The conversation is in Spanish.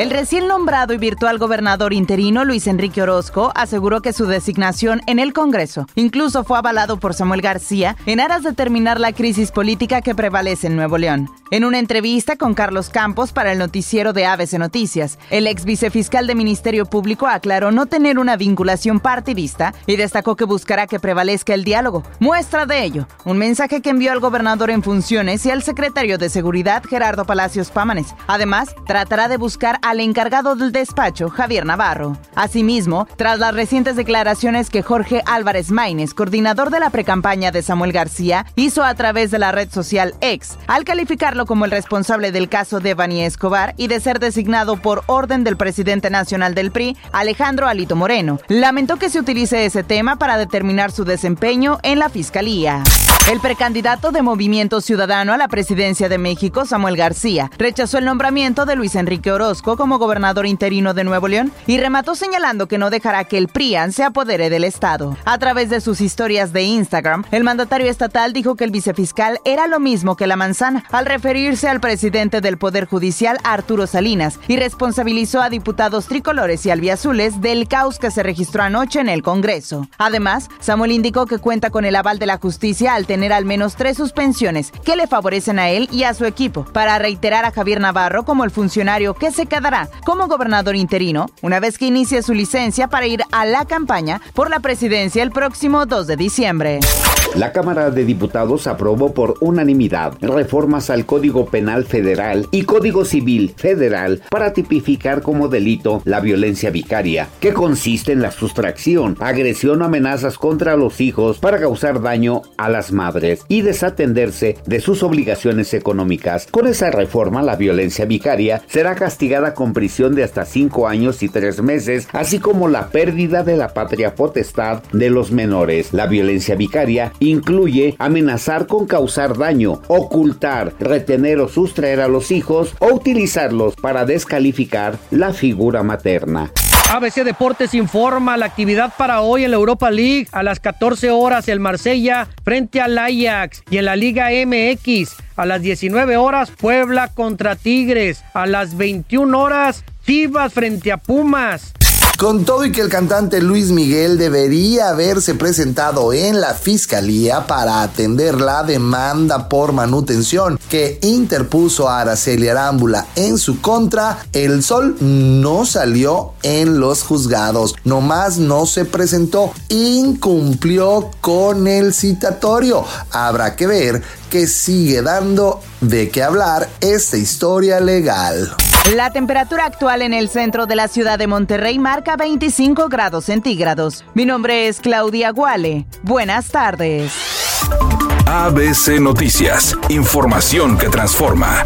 El recién nombrado y virtual gobernador interino Luis Enrique Orozco aseguró que su designación en el Congreso incluso fue avalado por Samuel García en aras de terminar la crisis política que prevalece en Nuevo León. En una entrevista con Carlos Campos para el noticiero de ABC Noticias, el ex vicefiscal de Ministerio Público aclaró no tener una vinculación partidista y destacó que buscará que prevalezca el diálogo. Muestra de ello, un mensaje que envió al gobernador en funciones y al secretario de Seguridad Gerardo Palacios Pámanes. Además, tratará de buscar al encargado del despacho, Javier Navarro. Asimismo, tras las recientes declaraciones que Jorge Álvarez Maínez, coordinador de la precampaña de Samuel García, hizo a través de la red social X, al calificarlo como el responsable del caso de Bani Escobar y de ser designado por orden del presidente nacional del PRI, Alejandro Alito Moreno. Lamentó que se utilice ese tema para determinar su desempeño en la fiscalía. El precandidato de Movimiento Ciudadano a la presidencia de México, Samuel García, rechazó el nombramiento de Luis Enrique Orozco como gobernador interino de Nuevo León y remató señalando que no dejará que el PRIAN se apodere del Estado. A través de sus historias de Instagram, el mandatario estatal dijo que el vicefiscal era lo mismo que la manzana, al referirse al presidente del Poder Judicial, Arturo Salinas, y responsabilizó a diputados tricolores y albiazules del caos que se registró anoche en el Congreso. Además, Samuel indicó que cuenta con el aval de la justicia al tener al menos tres suspensiones que le favorecen a él y a su equipo, para reiterar a Javier Navarro como el funcionario que se como gobernador interino una vez que inicie su licencia para ir a la campaña por la presidencia el próximo 2 de diciembre. La Cámara de Diputados aprobó por unanimidad reformas al Código Penal Federal y Código Civil Federal para tipificar como delito la violencia vicaria, que consiste en la sustracción, agresión o amenazas contra los hijos para causar daño a las madres y desatenderse de sus obligaciones económicas. Con esa reforma, la violencia vicaria será castigada con prisión de hasta cinco años y tres meses, así como la pérdida de la patria potestad de los menores. La violencia vicaria incluye amenazar con causar daño, ocultar, retener o sustraer a los hijos o utilizarlos para descalificar la figura materna. ABC Deportes informa la actividad para hoy en la Europa League a las 14 horas el Marsella frente al Ajax y en la Liga MX a las 19 horas Puebla contra Tigres, a las 21 horas Chivas frente a Pumas. Con todo y que el cantante Luis Miguel debería haberse presentado en la fiscalía para atender la demanda por manutención que interpuso a Araceli Arámbula en su contra, el sol no salió en los juzgados, nomás no se presentó, incumplió con el citatorio. Habrá que ver que sigue dando de qué hablar esta historia legal. La temperatura actual en el centro de la ciudad de Monterrey marca 25 grados centígrados. Mi nombre es Claudia Guale. Buenas tardes. ABC Noticias, información que transforma.